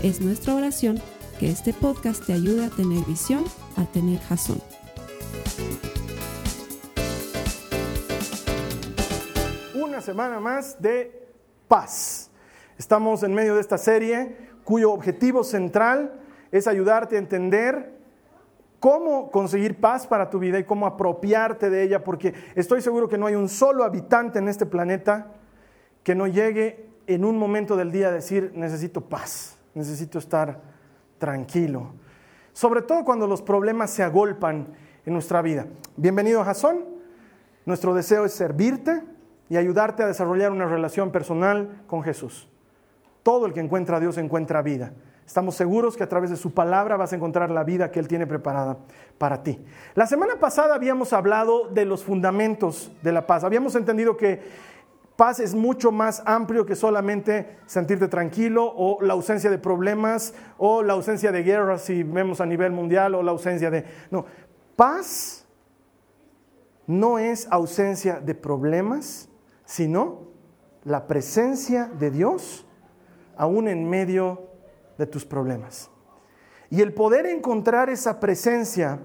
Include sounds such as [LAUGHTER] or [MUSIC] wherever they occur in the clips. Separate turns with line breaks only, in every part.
Es nuestra oración que este podcast te ayude a tener visión, a tener jazón.
Una semana más de paz. Estamos en medio de esta serie cuyo objetivo central es ayudarte a entender cómo conseguir paz para tu vida y cómo apropiarte de ella, porque estoy seguro que no hay un solo habitante en este planeta que no llegue en un momento del día a decir, necesito paz, necesito estar tranquilo. Sobre todo cuando los problemas se agolpan en nuestra vida. Bienvenido a Jason. Nuestro deseo es servirte y ayudarte a desarrollar una relación personal con Jesús. Todo el que encuentra a Dios encuentra vida. Estamos seguros que a través de su palabra vas a encontrar la vida que Él tiene preparada para ti. La semana pasada habíamos hablado de los fundamentos de la paz. Habíamos entendido que paz es mucho más amplio que solamente sentirte tranquilo o la ausencia de problemas o la ausencia de guerras si vemos a nivel mundial o la ausencia de... No, paz no es ausencia de problemas, sino la presencia de Dios aún en medio de tus problemas. Y el poder encontrar esa presencia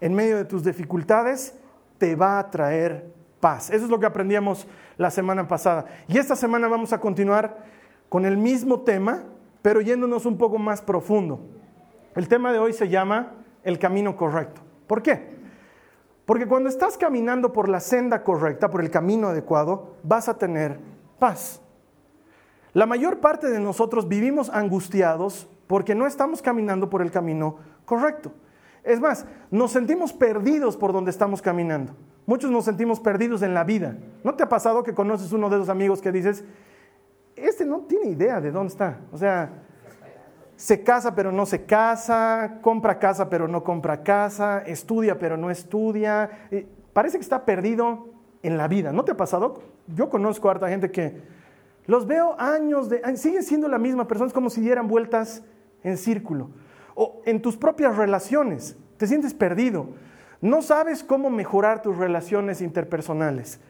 en medio de tus dificultades te va a traer paz. Eso es lo que aprendíamos la semana pasada. Y esta semana vamos a continuar con el mismo tema, pero yéndonos un poco más profundo. El tema de hoy se llama el camino correcto. ¿Por qué? Porque cuando estás caminando por la senda correcta, por el camino adecuado, vas a tener paz. La mayor parte de nosotros vivimos angustiados porque no estamos caminando por el camino correcto. Es más, nos sentimos perdidos por donde estamos caminando. Muchos nos sentimos perdidos en la vida. ¿No te ha pasado que conoces uno de esos amigos que dices, este no tiene idea de dónde está? O sea, se casa pero no se casa, compra casa pero no compra casa, estudia pero no estudia. Parece que está perdido en la vida. ¿No te ha pasado? Yo conozco a harta gente que los veo años de, siguen siendo la misma persona, es como si dieran vueltas en círculo. O en tus propias relaciones, te sientes perdido. No sabes cómo mejorar tus relaciones interpersonales.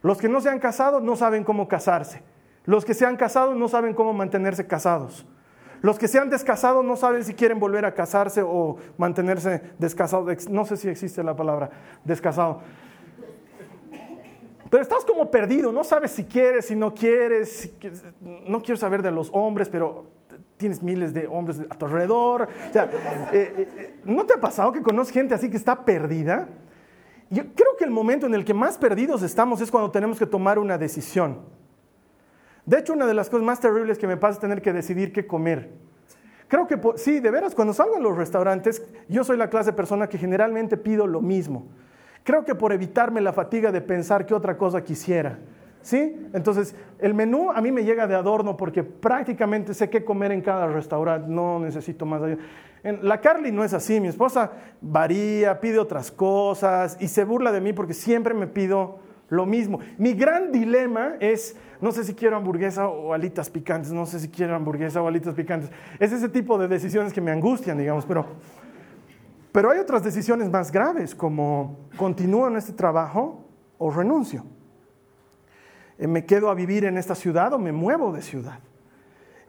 Los que no se han casado no saben cómo casarse. Los que se han casado no saben cómo mantenerse casados. Los que se han descasado no saben si quieren volver a casarse o mantenerse descasados. No sé si existe la palabra descasado. Pero estás como perdido, no sabes si quieres, si no quieres, no quiero saber de los hombres, pero tienes miles de hombres a tu alrededor. Sea, eh, eh, ¿No te ha pasado que conoces gente así que está perdida? Yo creo que el momento en el que más perdidos estamos es cuando tenemos que tomar una decisión. De hecho, una de las cosas más terribles que me pasa es tener que decidir qué comer. Creo que sí, de veras, cuando salgo a los restaurantes, yo soy la clase de persona que generalmente pido lo mismo. Creo que por evitarme la fatiga de pensar qué otra cosa quisiera. ¿Sí? Entonces, el menú a mí me llega de adorno porque prácticamente sé qué comer en cada restaurante, no necesito más. La Carly no es así, mi esposa varía, pide otras cosas y se burla de mí porque siempre me pido lo mismo. Mi gran dilema es, no sé si quiero hamburguesa o alitas picantes, no sé si quiero hamburguesa o alitas picantes. Es ese tipo de decisiones que me angustian, digamos, pero pero hay otras decisiones más graves, como continúo en este trabajo o renuncio. Eh, me quedo a vivir en esta ciudad o me muevo de ciudad.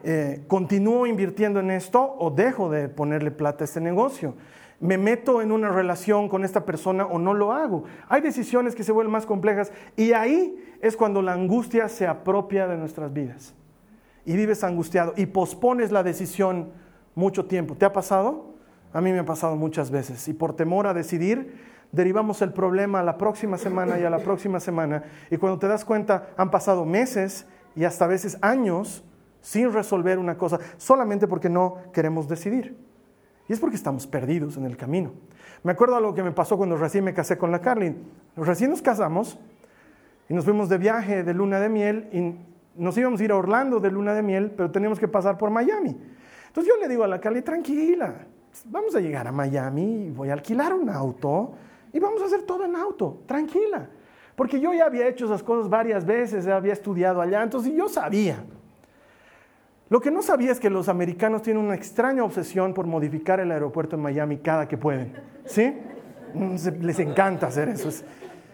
Eh, continúo invirtiendo en esto o dejo de ponerle plata a este negocio. Me meto en una relación con esta persona o no lo hago. Hay decisiones que se vuelven más complejas y ahí es cuando la angustia se apropia de nuestras vidas. Y vives angustiado y pospones la decisión mucho tiempo. ¿Te ha pasado? A mí me ha pasado muchas veces y por temor a decidir, derivamos el problema a la próxima semana y a la próxima semana. Y cuando te das cuenta, han pasado meses y hasta veces años sin resolver una cosa, solamente porque no queremos decidir. Y es porque estamos perdidos en el camino. Me acuerdo algo que me pasó cuando recién me casé con la Carlin. Recién nos casamos y nos fuimos de viaje de luna de miel y nos íbamos a ir a Orlando de luna de miel, pero teníamos que pasar por Miami. Entonces yo le digo a la Carly, tranquila, vamos a llegar a Miami, voy a alquilar un auto y vamos a hacer todo en auto, tranquila. Porque yo ya había hecho esas cosas varias veces, había estudiado allá, entonces yo sabía. Lo que no sabía es que los americanos tienen una extraña obsesión por modificar el aeropuerto en Miami cada que pueden. ¿Sí? Mm, les encanta hacer eso.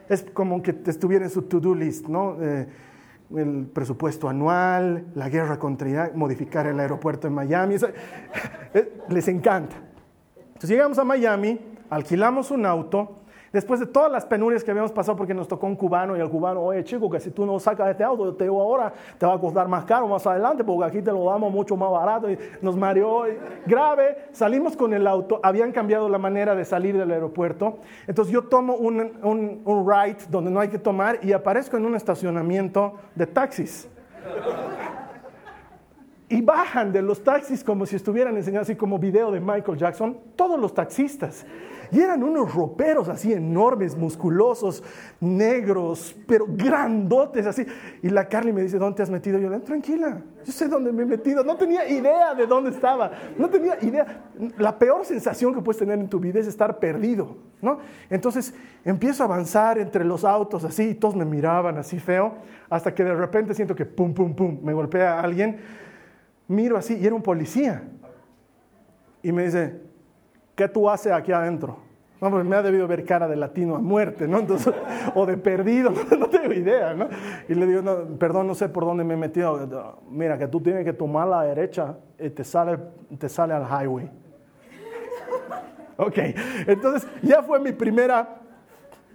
Es, como que estuviera en su to-do list, ¿no? Eh, el presupuesto anual, la guerra contra Irak, modificar el aeropuerto en Miami. [LAUGHS] Eh, les encanta. Entonces llegamos a Miami, alquilamos un auto Después de todas las penurias que habíamos pasado porque nos tocó un cubano y el cubano, oye chico, que si tú no sacas este auto, te digo ahora, te va a costar más caro más adelante porque aquí te lo damos mucho más barato. Y nos mareó grave. Salimos con el auto, habían cambiado la manera de salir del aeropuerto. Entonces yo tomo un, un, un ride donde no hay que tomar y aparezco en un estacionamiento de taxis. Y bajan de los taxis como si estuvieran enseñando así como video de Michael Jackson, todos los taxistas. Y eran unos roperos así enormes, musculosos, negros, pero grandotes así. Y la Carly me dice, ¿dónde te has metido? yo le tranquila, yo sé dónde me he metido. No tenía idea de dónde estaba. No tenía idea. La peor sensación que puedes tener en tu vida es estar perdido, ¿no? Entonces empiezo a avanzar entre los autos así, y todos me miraban así feo, hasta que de repente siento que pum, pum, pum, me golpea alguien. Miro así y era un policía. Y me dice, ¿qué tú haces aquí adentro? No, pues me ha debido ver cara de latino a muerte, ¿no? Entonces, [LAUGHS] o de perdido, [LAUGHS] no tengo idea, ¿no? Y le digo, no, perdón, no sé por dónde me he metido. Mira, que tú tienes que tomar la derecha y te sale, te sale al highway. [LAUGHS] Ok, entonces ya fue mi primera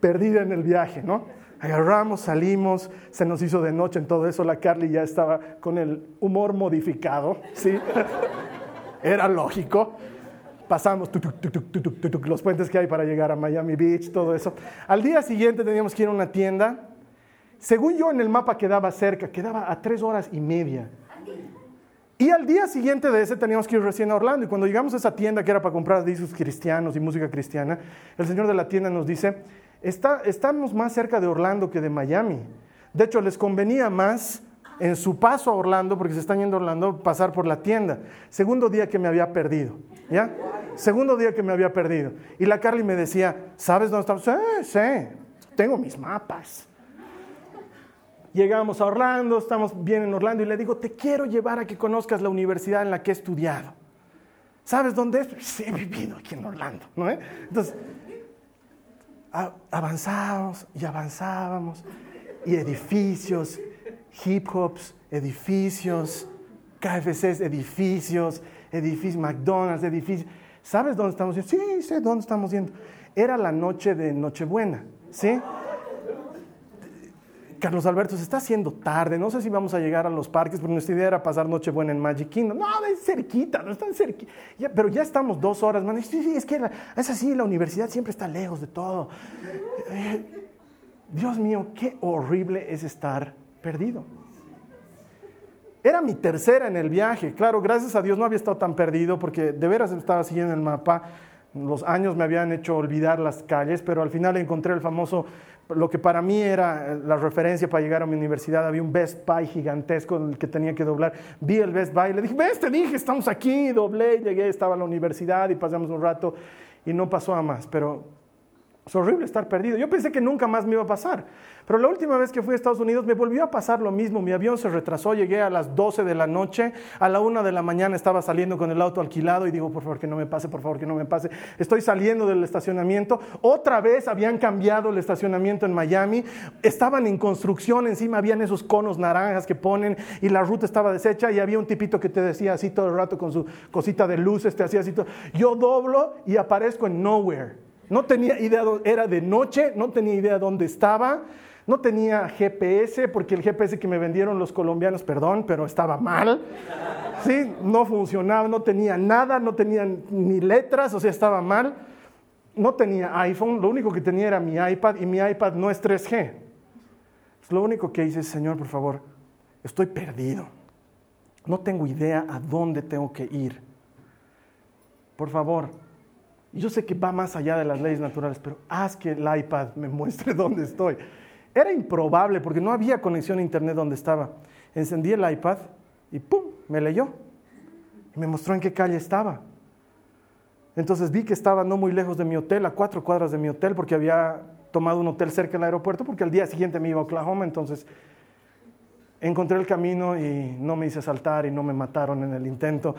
perdida en el viaje, ¿no? Agarramos, salimos, se nos hizo de noche en todo eso, la Carly ya estaba con el humor modificado, ¿sí? [LAUGHS] Era lógico pasamos los puentes que hay para llegar a Miami Beach, todo eso. Al día siguiente teníamos que ir a una tienda. Según yo en el mapa quedaba cerca, quedaba a tres horas y media. Y al día siguiente de ese teníamos que ir recién a Orlando. Y cuando llegamos a esa tienda que era para comprar discos cristianos y música cristiana, el señor de la tienda nos dice, Está, estamos más cerca de Orlando que de Miami. De hecho, les convenía más en su paso a Orlando, porque se están yendo a Orlando, pasar por la tienda. Segundo día que me había perdido, ¿ya? Segundo día que me había perdido. Y la Carly me decía, ¿sabes dónde estamos? Sí, sí, tengo mis mapas. Llegamos a Orlando, estamos bien en Orlando y le digo, te quiero llevar a que conozcas la universidad en la que he estudiado. ¿Sabes dónde es? Sí, he vivido aquí en Orlando, ¿no? Entonces, avanzábamos y avanzábamos y edificios, hip hops, edificios, KFCs, edificios, edificios, McDonald's, edificios. ¿Sabes dónde estamos yendo? Sí, sé dónde estamos yendo. Era la noche de Nochebuena, ¿sí? Carlos Alberto, se está haciendo tarde, no sé si vamos a llegar a los parques, porque nuestra idea era pasar Nochebuena en Magic Kingdom. No, es cerquita, no está cerquita. pero ya estamos dos horas, man. Sí, sí, es que es así, la universidad siempre está lejos de todo. Eh, Dios mío, qué horrible es estar perdido. Era mi tercera en el viaje. Claro, gracias a Dios no había estado tan perdido porque de veras estaba siguiendo el mapa. Los años me habían hecho olvidar las calles, pero al final encontré el famoso, lo que para mí era la referencia para llegar a mi universidad. Había un Best Buy gigantesco en el que tenía que doblar. Vi el Best Buy, le dije, ves, te dije, estamos aquí, doblé, llegué, estaba en la universidad y pasamos un rato y no pasó a más. Pero es horrible estar perdido. Yo pensé que nunca más me iba a pasar. Pero la última vez que fui a Estados Unidos me volvió a pasar lo mismo. Mi avión se retrasó, llegué a las 12 de la noche, a la 1 de la mañana estaba saliendo con el auto alquilado y digo, por favor que no me pase, por favor que no me pase. Estoy saliendo del estacionamiento. Otra vez habían cambiado el estacionamiento en Miami. Estaban en construcción, encima habían esos conos naranjas que ponen y la ruta estaba deshecha y había un tipito que te decía así todo el rato con su cosita de luces, te hacía así. Yo doblo y aparezco en nowhere. No tenía idea, era de noche, no tenía idea dónde estaba, no tenía GPS, porque el GPS que me vendieron los colombianos, perdón, pero estaba mal. Sí, no funcionaba, no tenía nada, no tenía ni letras, o sea, estaba mal. No tenía iPhone, lo único que tenía era mi iPad y mi iPad no es 3G. Lo único que hice, Señor, por favor, estoy perdido. No tengo idea a dónde tengo que ir. Por favor, yo sé que va más allá de las leyes naturales, pero haz que el iPad me muestre [LAUGHS] dónde estoy. Era improbable porque no había conexión a internet donde estaba. Encendí el iPad y ¡pum! me leyó. Y me mostró en qué calle estaba. Entonces vi que estaba no muy lejos de mi hotel, a cuatro cuadras de mi hotel, porque había tomado un hotel cerca del aeropuerto, porque al día siguiente me iba a Oklahoma, entonces encontré el camino y no me hice saltar y no me mataron en el intento.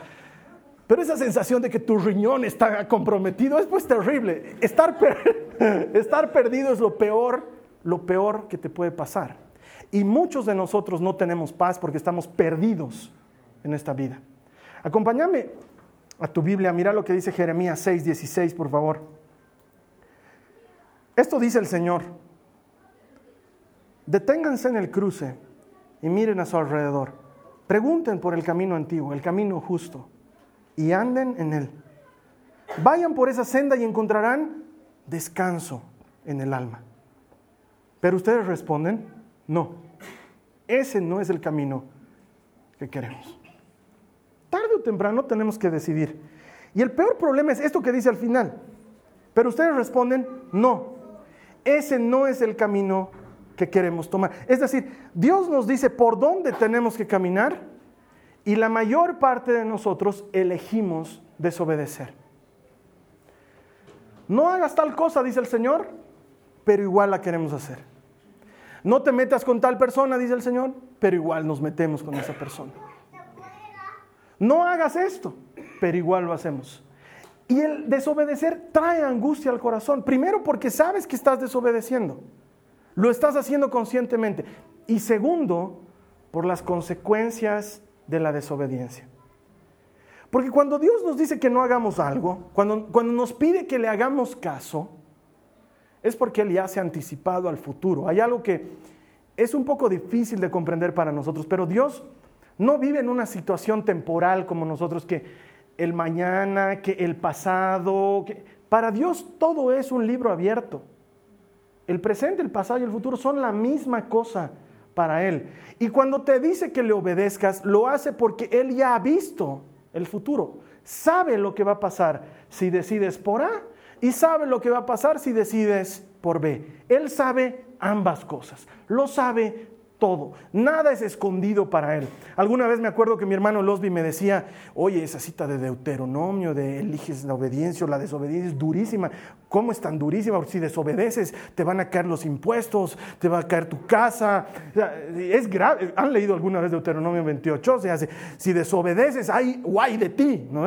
Pero esa sensación de que tu riñón está comprometido es pues terrible. Estar, [LAUGHS] estar perdido es lo peor, lo peor que te puede pasar. Y muchos de nosotros no tenemos paz porque estamos perdidos en esta vida. Acompáñame a tu Biblia, mira lo que dice Jeremías 6, 16, por favor. Esto dice el Señor. Deténganse en el cruce y miren a su alrededor. Pregunten por el camino antiguo, el camino justo, y anden en él. Vayan por esa senda y encontrarán descanso en el alma. Pero ustedes responden, no, ese no es el camino que queremos tarde o temprano tenemos que decidir. Y el peor problema es esto que dice al final. Pero ustedes responden, no, ese no es el camino que queremos tomar. Es decir, Dios nos dice por dónde tenemos que caminar y la mayor parte de nosotros elegimos desobedecer. No hagas tal cosa, dice el Señor, pero igual la queremos hacer. No te metas con tal persona, dice el Señor, pero igual nos metemos con esa persona no hagas esto, pero igual lo hacemos. Y el desobedecer trae angustia al corazón. Primero porque sabes que estás desobedeciendo. Lo estás haciendo conscientemente. Y segundo, por las consecuencias de la desobediencia. Porque cuando Dios nos dice que no hagamos algo, cuando, cuando nos pide que le hagamos caso, es porque Él ya se ha anticipado al futuro. Hay algo que es un poco difícil de comprender para nosotros, pero Dios no vive en una situación temporal como nosotros que el mañana, que el pasado. Para Dios todo es un libro abierto. El presente, el pasado y el futuro son la misma cosa para Él. Y cuando te dice que le obedezcas, lo hace porque Él ya ha visto el futuro. Sabe lo que va a pasar si decides por A y sabe lo que va a pasar si decides por B. Él sabe ambas cosas. Lo sabe todo. Nada es escondido para él. Alguna vez me acuerdo que mi hermano Losby me decía, oye, esa cita de Deuteronomio, de eliges la obediencia o la desobediencia es durísima. ¿Cómo es tan durísima? Porque si desobedeces, te van a caer los impuestos, te va a caer tu casa. Es grave. ¿Han leído alguna vez Deuteronomio 28? O sea, si desobedeces, hay guay de ti, ¿no?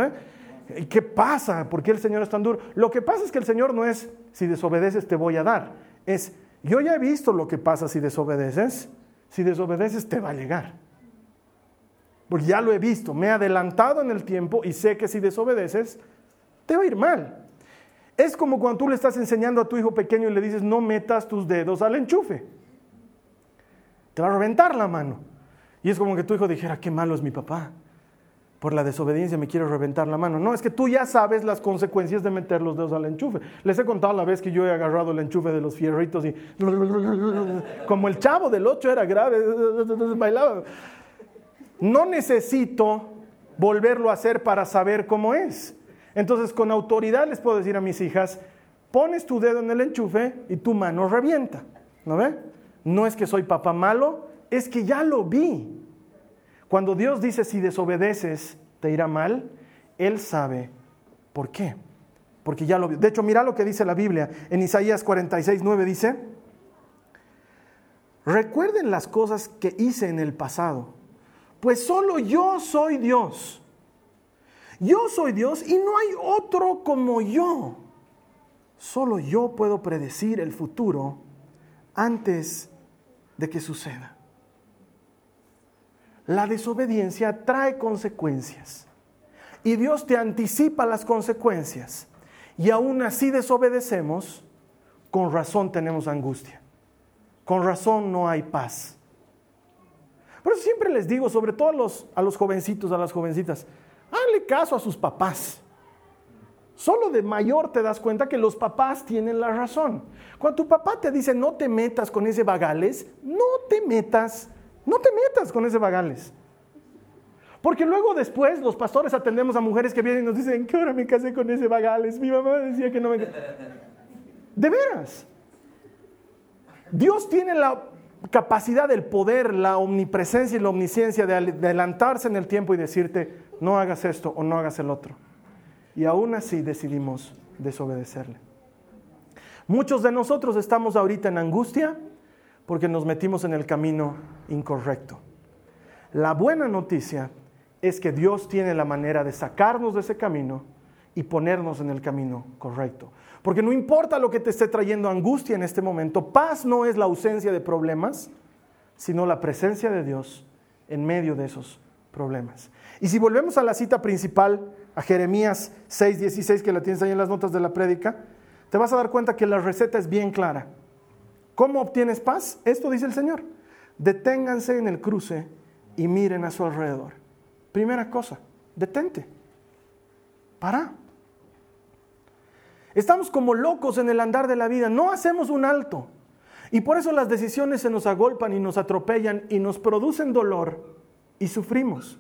¿Y qué pasa? ¿Por qué el Señor es tan duro? Lo que pasa es que el Señor no es, si desobedeces te voy a dar. Es, yo ya he visto lo que pasa si desobedeces si desobedeces te va a llegar. Porque ya lo he visto, me he adelantado en el tiempo y sé que si desobedeces, te va a ir mal. Es como cuando tú le estás enseñando a tu hijo pequeño y le dices, no metas tus dedos al enchufe. Te va a reventar la mano. Y es como que tu hijo dijera, qué malo es mi papá por la desobediencia me quiero reventar la mano. No, es que tú ya sabes las consecuencias de meter los dedos al enchufe. Les he contado la vez que yo he agarrado el enchufe de los fierritos y [LAUGHS] como el chavo del 8 era grave, [LAUGHS] bailaba. No necesito volverlo a hacer para saber cómo es. Entonces, con autoridad les puedo decir a mis hijas, pones tu dedo en el enchufe y tu mano revienta. ¿No ve? No es que soy papá malo, es que ya lo vi. Cuando Dios dice si desobedeces te irá mal, Él sabe por qué. Porque ya lo vio. De hecho, mira lo que dice la Biblia. En Isaías 46, 9 dice, recuerden las cosas que hice en el pasado, pues solo yo soy Dios. Yo soy Dios y no hay otro como yo. Solo yo puedo predecir el futuro antes de que suceda. La desobediencia trae consecuencias. Y Dios te anticipa las consecuencias. Y aún así desobedecemos, con razón tenemos angustia. Con razón no hay paz. Por eso siempre les digo, sobre todo a los, a los jovencitos, a las jovencitas, hazle caso a sus papás. Solo de mayor te das cuenta que los papás tienen la razón. Cuando tu papá te dice no te metas con ese vagales, no te metas no te metas con ese vagales. Porque luego después los pastores atendemos a mujeres que vienen y nos dicen, ¿qué hora me casé con ese vagales? Mi mamá decía que no me... De veras. Dios tiene la capacidad, el poder, la omnipresencia y la omnisciencia de adelantarse en el tiempo y decirte, no hagas esto o no hagas el otro. Y aún así decidimos desobedecerle. Muchos de nosotros estamos ahorita en angustia porque nos metimos en el camino incorrecto. La buena noticia es que Dios tiene la manera de sacarnos de ese camino y ponernos en el camino correcto. Porque no importa lo que te esté trayendo angustia en este momento, paz no es la ausencia de problemas, sino la presencia de Dios en medio de esos problemas. Y si volvemos a la cita principal, a Jeremías 6:16, que la tienes ahí en las notas de la prédica, te vas a dar cuenta que la receta es bien clara. ¿Cómo obtienes paz? Esto dice el Señor. Deténganse en el cruce y miren a su alrededor. Primera cosa, detente. Para. Estamos como locos en el andar de la vida, no hacemos un alto. Y por eso las decisiones se nos agolpan y nos atropellan y nos producen dolor y sufrimos.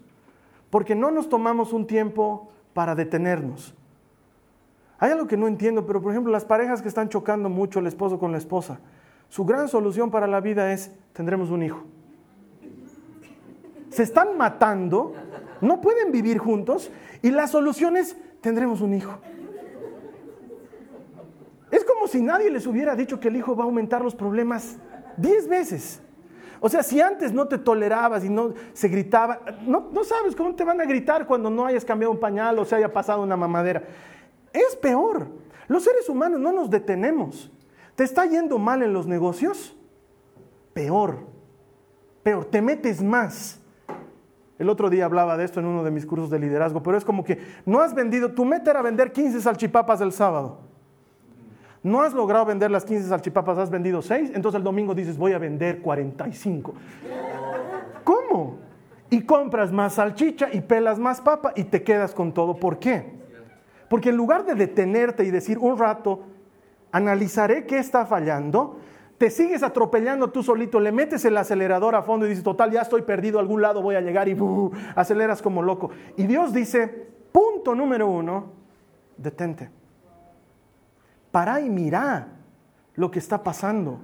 Porque no nos tomamos un tiempo para detenernos. Hay algo que no entiendo, pero por ejemplo las parejas que están chocando mucho el esposo con la esposa, su gran solución para la vida es tendremos un hijo. Se están matando, no pueden vivir juntos y la solución es tendremos un hijo. Es como si nadie les hubiera dicho que el hijo va a aumentar los problemas diez veces. O sea, si antes no te tolerabas y no se gritaba, no, no sabes cómo te van a gritar cuando no hayas cambiado un pañal o se haya pasado una mamadera. Es peor. Los seres humanos no nos detenemos. ¿Te está yendo mal en los negocios? Peor. Peor. Te metes más. El otro día hablaba de esto en uno de mis cursos de liderazgo, pero es como que no has vendido, tu meta era vender 15 salchipapas el sábado. No has logrado vender las 15 salchipapas, has vendido 6, entonces el domingo dices voy a vender 45. ¿Cómo? Y compras más salchicha y pelas más papa y te quedas con todo. ¿Por qué? Porque en lugar de detenerte y decir un rato, analizaré qué está fallando, te sigues atropellando tú solito, le metes el acelerador a fondo y dices, total, ya estoy perdido, a algún lado voy a llegar y aceleras como loco. Y Dios dice, punto número uno, detente. Para y mira lo que está pasando.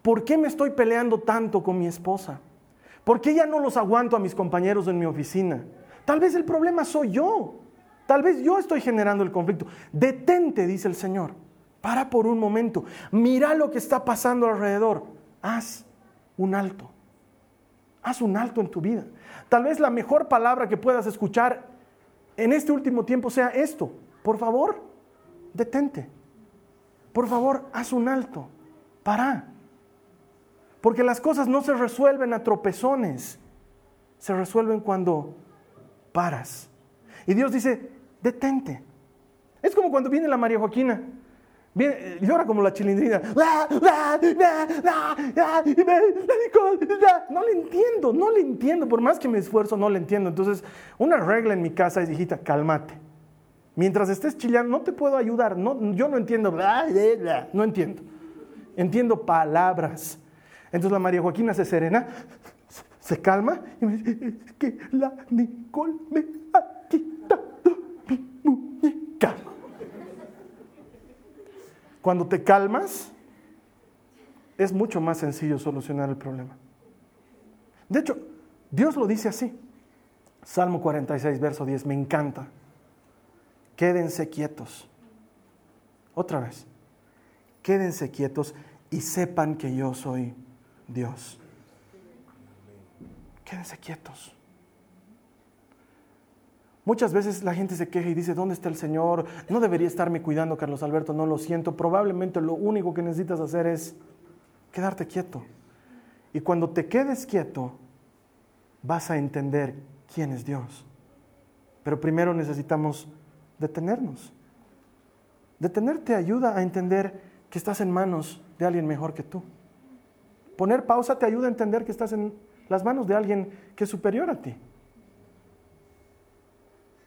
¿Por qué me estoy peleando tanto con mi esposa? ¿Por qué ya no los aguanto a mis compañeros en mi oficina? Tal vez el problema soy yo. Tal vez yo estoy generando el conflicto. Detente, dice el Señor. Para por un momento. Mira lo que está pasando alrededor. Haz un alto. Haz un alto en tu vida. Tal vez la mejor palabra que puedas escuchar en este último tiempo sea esto. Por favor, detente. Por favor, haz un alto. Para. Porque las cosas no se resuelven a tropezones. Se resuelven cuando paras y Dios dice, detente. Es como cuando viene la María Joaquina. Viene, llora como la chilindrina. No le entiendo, no le entiendo. Por más que me esfuerzo, no le entiendo. Entonces, una regla en mi casa es, hijita, cálmate. Mientras estés chillando, no te puedo ayudar. No, yo no entiendo. No entiendo. Entiendo palabras. Entonces la María Joaquina se serena, se calma y me dice, que la Nicole me Cuando te calmas, es mucho más sencillo solucionar el problema. De hecho, Dios lo dice así. Salmo 46, verso 10, me encanta. Quédense quietos. Otra vez. Quédense quietos y sepan que yo soy Dios. Quédense quietos. Muchas veces la gente se queja y dice, ¿dónde está el Señor? No debería estarme cuidando, Carlos Alberto, no lo siento. Probablemente lo único que necesitas hacer es quedarte quieto. Y cuando te quedes quieto, vas a entender quién es Dios. Pero primero necesitamos detenernos. Detenerte ayuda a entender que estás en manos de alguien mejor que tú. Poner pausa te ayuda a entender que estás en las manos de alguien que es superior a ti.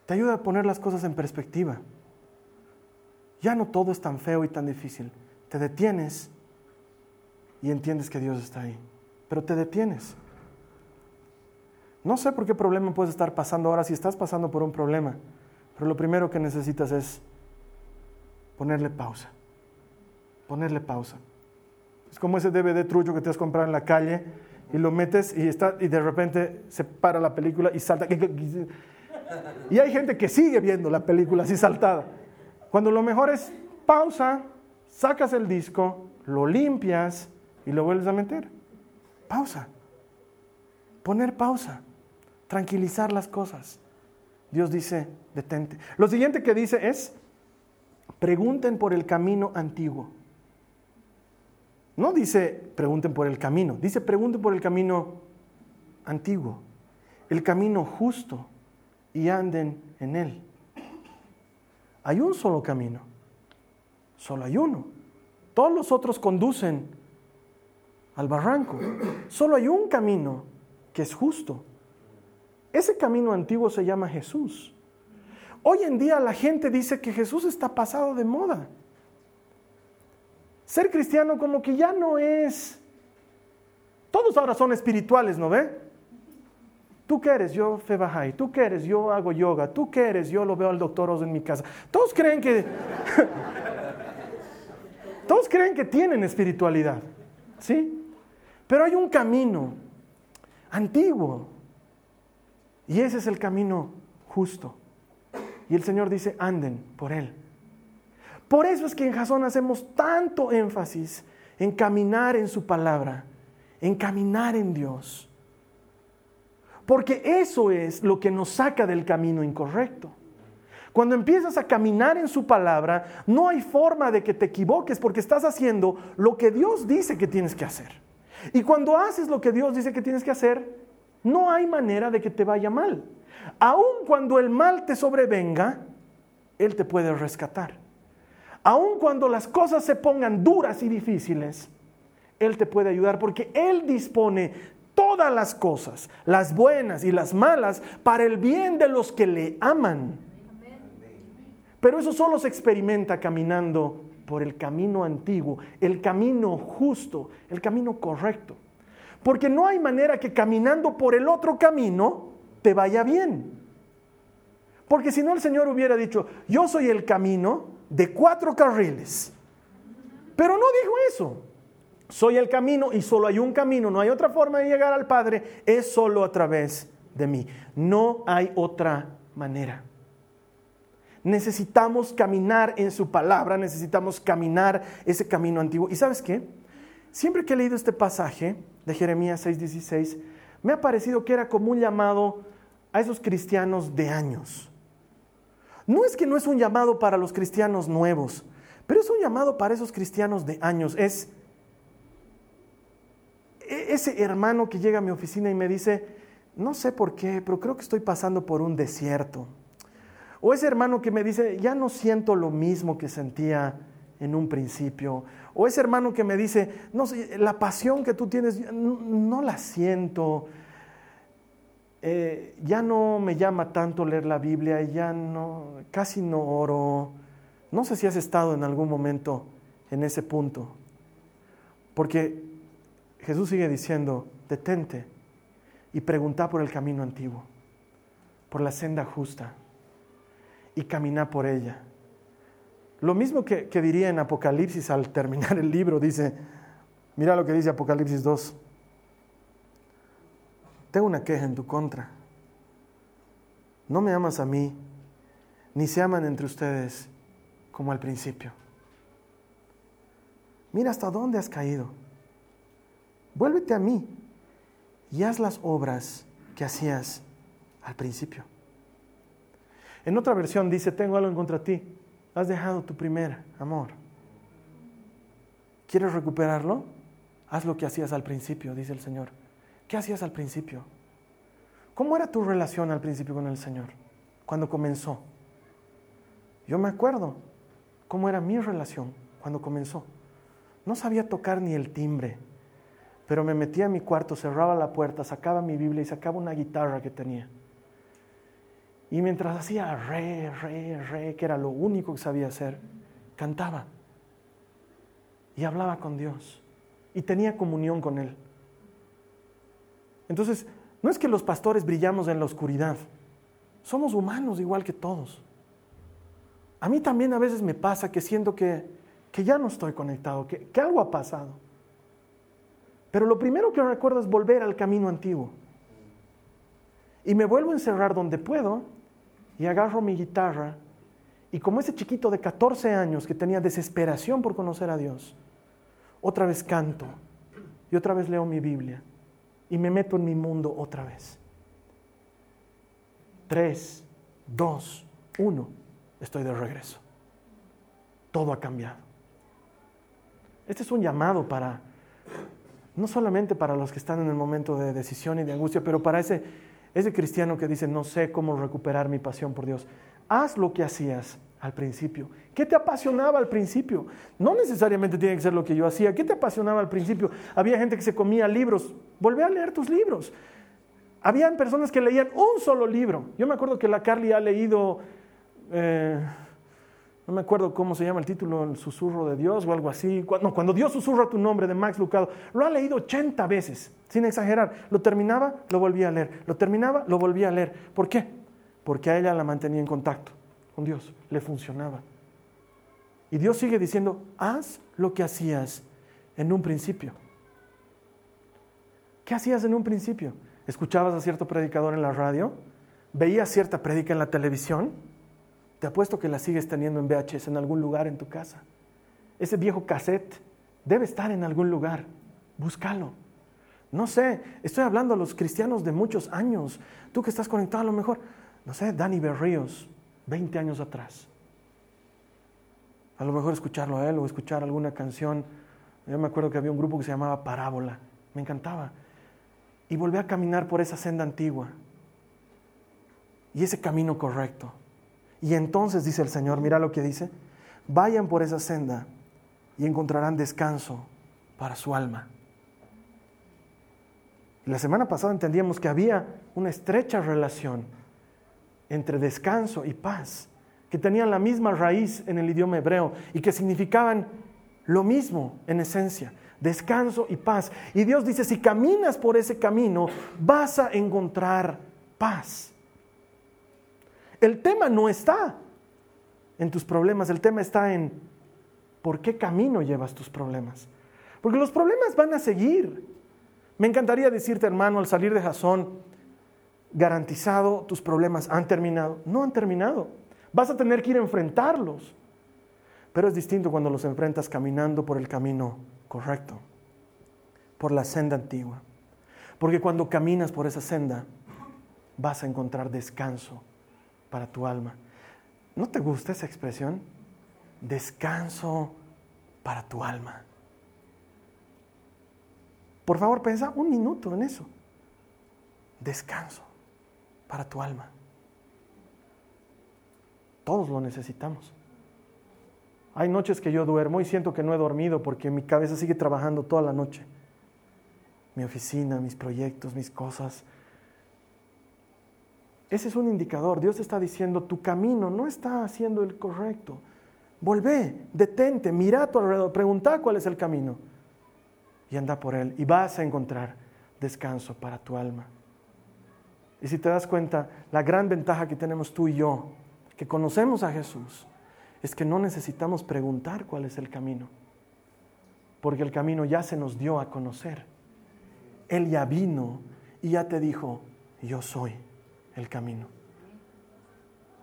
Te ayuda a poner las cosas en perspectiva. Ya no todo es tan feo y tan difícil. Te detienes y entiendes que Dios está ahí. Pero te detienes. No sé por qué problema puedes estar pasando ahora si estás pasando por un problema. Pero lo primero que necesitas es ponerle pausa. Ponerle pausa. Es como ese DVD trucho que te has comprado en la calle y lo metes y, está, y de repente se para la película y salta. Y hay gente que sigue viendo la película así saltada. Cuando lo mejor es pausa, sacas el disco, lo limpias y lo vuelves a meter. Pausa. Poner pausa. Tranquilizar las cosas. Dios dice, detente. Lo siguiente que dice es, pregunten por el camino antiguo. No dice pregunten por el camino, dice pregunten por el camino antiguo, el camino justo y anden en él. Hay un solo camino, solo hay uno. Todos los otros conducen al barranco. Solo hay un camino que es justo. Ese camino antiguo se llama Jesús. Hoy en día la gente dice que Jesús está pasado de moda. Ser cristiano como que ya no es... Todos ahora son espirituales, ¿no ve? ¿Tú qué eres? Yo fe ¿Tú qué eres? Yo hago yoga. ¿Tú qué eres? Yo lo veo al doctor Oz en mi casa. Todos creen que... [LAUGHS] Todos creen que tienen espiritualidad. ¿Sí? Pero hay un camino antiguo. Y ese es el camino justo. Y el Señor dice, anden por él. Por eso es que en Jasón hacemos tanto énfasis en caminar en su palabra, en caminar en Dios. Porque eso es lo que nos saca del camino incorrecto. Cuando empiezas a caminar en su palabra, no hay forma de que te equivoques porque estás haciendo lo que Dios dice que tienes que hacer. Y cuando haces lo que Dios dice que tienes que hacer, no hay manera de que te vaya mal. Aun cuando el mal te sobrevenga, Él te puede rescatar aun cuando las cosas se pongan duras y difíciles, Él te puede ayudar porque Él dispone todas las cosas, las buenas y las malas, para el bien de los que le aman. Pero eso solo se experimenta caminando por el camino antiguo, el camino justo, el camino correcto. Porque no hay manera que caminando por el otro camino te vaya bien. Porque si no el Señor hubiera dicho, yo soy el camino, de cuatro carriles. Pero no dijo eso. Soy el camino y solo hay un camino, no hay otra forma de llegar al Padre, es solo a través de mí. No hay otra manera. Necesitamos caminar en su palabra, necesitamos caminar ese camino antiguo. ¿Y sabes qué? Siempre que he leído este pasaje de Jeremías 6:16, me ha parecido que era como un llamado a esos cristianos de años no es que no es un llamado para los cristianos nuevos, pero es un llamado para esos cristianos de años. Es ese hermano que llega a mi oficina y me dice, no sé por qué, pero creo que estoy pasando por un desierto. O ese hermano que me dice, ya no siento lo mismo que sentía en un principio. O ese hermano que me dice, no sé, la pasión que tú tienes, no la siento. Eh, ya no me llama tanto leer la Biblia, ya no, casi no oro. No sé si has estado en algún momento en ese punto. Porque Jesús sigue diciendo, detente y pregunta por el camino antiguo, por la senda justa y camina por ella. Lo mismo que, diría en Apocalipsis al terminar el libro, dice, mira lo que dice Apocalipsis 2 tengo una queja en tu contra. No me amas a mí, ni se aman entre ustedes como al principio. Mira hasta dónde has caído. Vuélvete a mí y haz las obras que hacías al principio. En otra versión dice, tengo algo en contra ti. Has dejado tu primer amor. ¿Quieres recuperarlo? Haz lo que hacías al principio, dice el Señor. ¿Qué hacías al principio? ¿Cómo era tu relación al principio con el Señor? Cuando comenzó. Yo me acuerdo cómo era mi relación cuando comenzó. No sabía tocar ni el timbre, pero me metía a mi cuarto, cerraba la puerta, sacaba mi Biblia y sacaba una guitarra que tenía. Y mientras hacía re, re, re, que era lo único que sabía hacer, cantaba y hablaba con Dios y tenía comunión con Él. Entonces, no es que los pastores brillamos en la oscuridad, somos humanos igual que todos. A mí también a veces me pasa que siento que, ya no estoy conectado, que, que algo ha pasado. Pero lo primero que recuerdo es volver al camino antiguo. Y me vuelvo a encerrar donde puedo y agarro mi guitarra y como ese chiquito de 14 años que tenía desesperación por conocer a Dios, otra vez canto y otra vez leo mi Biblia y me meto en mi mundo otra vez. Tres, dos, uno, estoy de regreso. Todo ha cambiado. Este es un llamado para, no solamente para los que están en el momento de decisión y de angustia, pero para ese, ese cristiano que dice, no sé cómo recuperar mi pasión por Dios. Haz lo que hacías al principio. ¿Qué te apasionaba al principio? No necesariamente tiene que ser lo que yo hacía. ¿Qué te apasionaba al principio? Había gente que se comía libros. Volvé a leer tus libros. Habían personas que leían un solo libro. Yo me acuerdo que la Carly ha leído, eh, no me acuerdo cómo se llama el título, El susurro de Dios o algo así. Cuando, cuando Dios susurra tu nombre de Max Lucado, lo ha leído 80 veces, sin exagerar. Lo terminaba, lo volvía a leer. Lo terminaba, lo volvía a leer. ¿Por qué? Porque a ella la mantenía en contacto con Dios, le funcionaba. Y Dios sigue diciendo, haz lo que hacías en un principio. ¿Qué hacías en un principio? ¿Escuchabas a cierto predicador en la radio? ¿Veías cierta predica en la televisión? Te apuesto que la sigues teniendo en VHS en algún lugar en tu casa. Ese viejo cassette debe estar en algún lugar. Búscalo. No sé, estoy hablando a los cristianos de muchos años. Tú que estás conectado a lo mejor, no sé, Dani Berríos, 20 años atrás. A lo mejor escucharlo a él o escuchar alguna canción. Yo me acuerdo que había un grupo que se llamaba Parábola. Me encantaba. Y volví a caminar por esa senda antigua. Y ese camino correcto. Y entonces dice el Señor, mira lo que dice, vayan por esa senda y encontrarán descanso para su alma. La semana pasada entendíamos que había una estrecha relación entre descanso y paz, que tenían la misma raíz en el idioma hebreo y que significaban lo mismo en esencia, descanso y paz. Y Dios dice, si caminas por ese camino, vas a encontrar paz. El tema no está en tus problemas, el tema está en por qué camino llevas tus problemas. Porque los problemas van a seguir. Me encantaría decirte, hermano, al salir de Jasón, garantizado, tus problemas han terminado. No han terminado. Vas a tener que ir a enfrentarlos. Pero es distinto cuando los enfrentas caminando por el camino correcto, por la senda antigua. Porque cuando caminas por esa senda, vas a encontrar descanso para tu alma. ¿No te gusta esa expresión? Descanso para tu alma. Por favor, piensa un minuto en eso. Descanso para tu alma. Todos lo necesitamos. Hay noches que yo duermo y siento que no he dormido porque mi cabeza sigue trabajando toda la noche. Mi oficina, mis proyectos, mis cosas. Ese es un indicador. Dios está diciendo, tu camino no está haciendo el correcto. Volvé, detente, mira a tu alrededor, pregunta cuál es el camino y anda por él y vas a encontrar descanso para tu alma. Y si te das cuenta, la gran ventaja que tenemos tú y yo, que conocemos a Jesús, es que no necesitamos preguntar cuál es el camino, porque el camino ya se nos dio a conocer. Él ya vino y ya te dijo, yo soy el camino.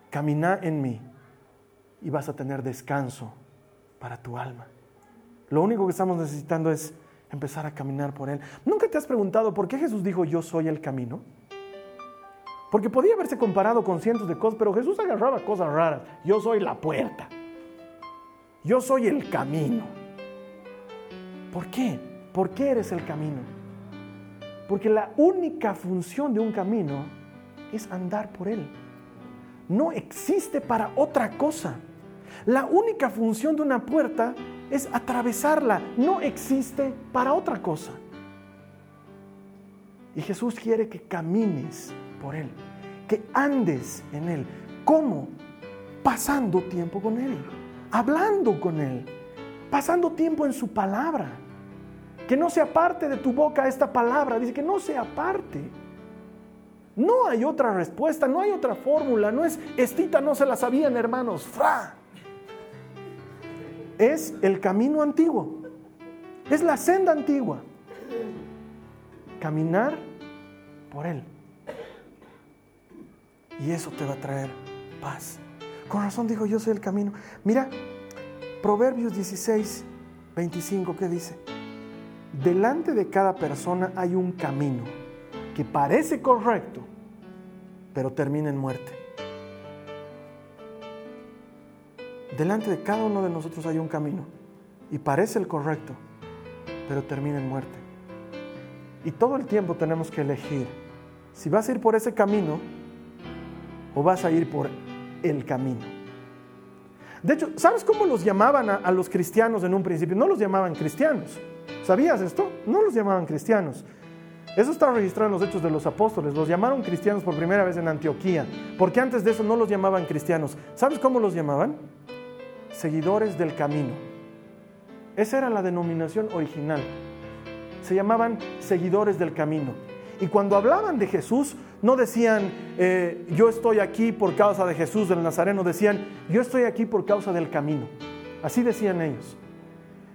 Camina en mí y vas a tener descanso para tu alma. Lo único que estamos necesitando es empezar a caminar por Él. ¿Nunca te has preguntado por qué Jesús dijo, yo soy el camino? Porque podía haberse comparado con cientos de cosas, pero Jesús agarraba cosas raras. Yo soy la puerta. Yo soy el camino. ¿Por qué? ¿Por qué eres el camino? Porque la única función de un camino es andar por él. No existe para otra cosa. La única función de una puerta es atravesarla. No existe para otra cosa. Y Jesús quiere que camines por Él, que andes en Él. ¿Cómo? Pasando tiempo con Él, hablando con Él, pasando tiempo en su palabra. Que no se aparte de tu boca esta palabra, dice que no se aparte. No hay otra respuesta, no hay otra fórmula, no es, estita no se la sabían hermanos, fra. Es el camino antiguo, es la senda antigua. Caminar por Él. Y eso te va a traer paz. Con razón dijo, yo soy el camino. Mira, Proverbios 16, 25, ¿qué dice? Delante de cada persona hay un camino que parece correcto, pero termina en muerte. Delante de cada uno de nosotros hay un camino y parece el correcto, pero termina en muerte. Y todo el tiempo tenemos que elegir si vas a ir por ese camino o vas a ir por el camino. De hecho, ¿sabes cómo los llamaban a, los cristianos en un principio? No los llamaban cristianos. ¿Sabías esto? No los llamaban cristianos. Eso está registrado en los Hechos de los Apóstoles. Los llamaron cristianos por primera vez en Antioquía, porque antes de eso no los llamaban cristianos. ¿Sabes cómo los llamaban? Seguidores del camino. Esa era la denominación original. Se llamaban seguidores del camino. Y cuando hablaban de Jesús, no decían, eh, yo estoy aquí por causa de Jesús del Nazareno, decían, yo estoy aquí por causa del camino. Así decían ellos.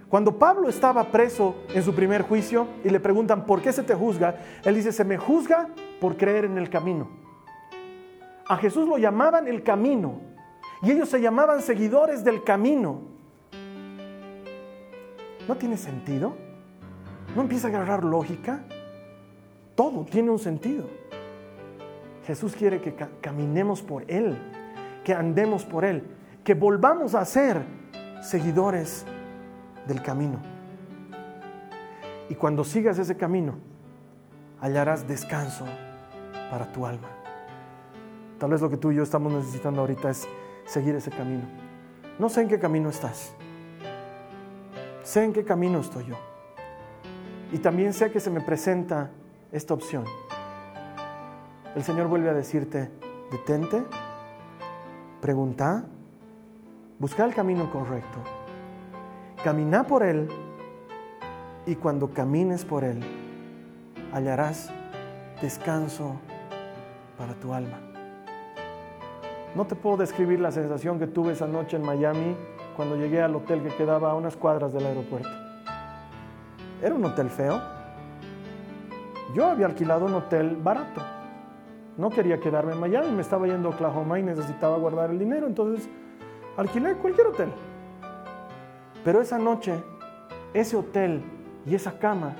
Cuando Pablo estaba preso en su primer juicio y le preguntan, ¿por qué se te juzga? Él dice, se me juzga por creer en el camino. A Jesús lo llamaban el camino y ellos se llamaban seguidores del camino. ¿No tiene sentido? ¿No empieza a agarrar lógica? Todo tiene un sentido. Jesús quiere que caminemos por Él, que andemos por Él, que volvamos a ser seguidores del camino. Y cuando sigas ese camino, hallarás descanso para tu alma. Tal vez lo que tú y yo estamos necesitando ahorita es seguir ese camino. No sé en qué camino estás. Sé en qué camino estoy yo. Y también sé que se me presenta esta opción. El Señor vuelve a decirte, detente, pregunta, busca el camino correcto, camina por Él y cuando camines por Él hallarás descanso para tu alma. No te puedo describir la sensación que tuve esa noche en Miami cuando llegué al hotel que quedaba a unas cuadras del aeropuerto. Era un hotel feo, yo había alquilado un hotel barato. No quería quedarme en Miami, me estaba yendo a Oklahoma y necesitaba guardar el dinero, entonces alquilé cualquier hotel. Pero esa noche, ese hotel y esa cama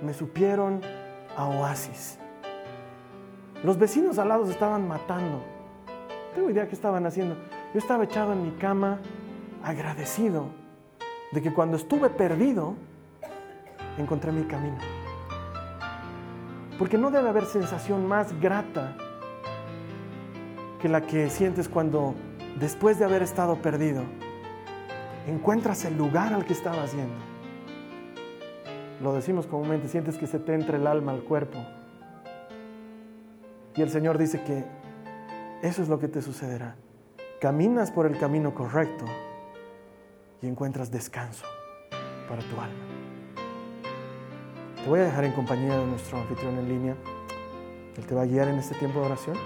me supieron a oasis. Los vecinos al lado estaban matando. tengo idea qué estaban haciendo. Yo estaba echado en mi cama agradecido de que cuando estuve perdido, encontré mi camino. Porque no debe haber sensación más grata que la que sientes cuando, después de haber estado perdido, encuentras el lugar al que estabas yendo. Lo decimos comúnmente, sientes que se te entra el alma al cuerpo. Y el Señor dice que eso es lo que te sucederá. Caminas por el camino correcto y encuentras descanso para tu alma. Te voy a dejar en compañía de nuestro anfitrión en línea. Él te va a guiar en este tiempo de oración.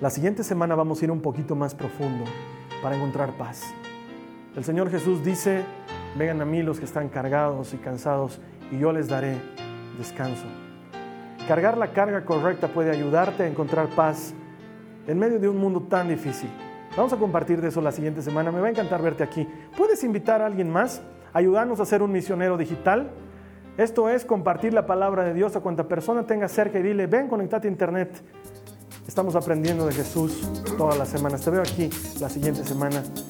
La siguiente semana vamos a ir un poquito más profundo para encontrar paz. El Señor Jesús dice, vengan a mí los que están cargados y cansados y yo les daré descanso. Cargar la carga correcta puede ayudarte a encontrar paz en medio de un mundo tan difícil. Vamos a compartir de eso la siguiente semana. Me va a encantar verte aquí. ¿Puedes invitar a alguien más? Ayudarnos a ser un misionero digital. Esto es compartir la palabra de Dios a cuanta persona tenga cerca y dile, ven, conectate a internet. Estamos aprendiendo de Jesús todas las semanas. Te veo aquí la siguiente semana.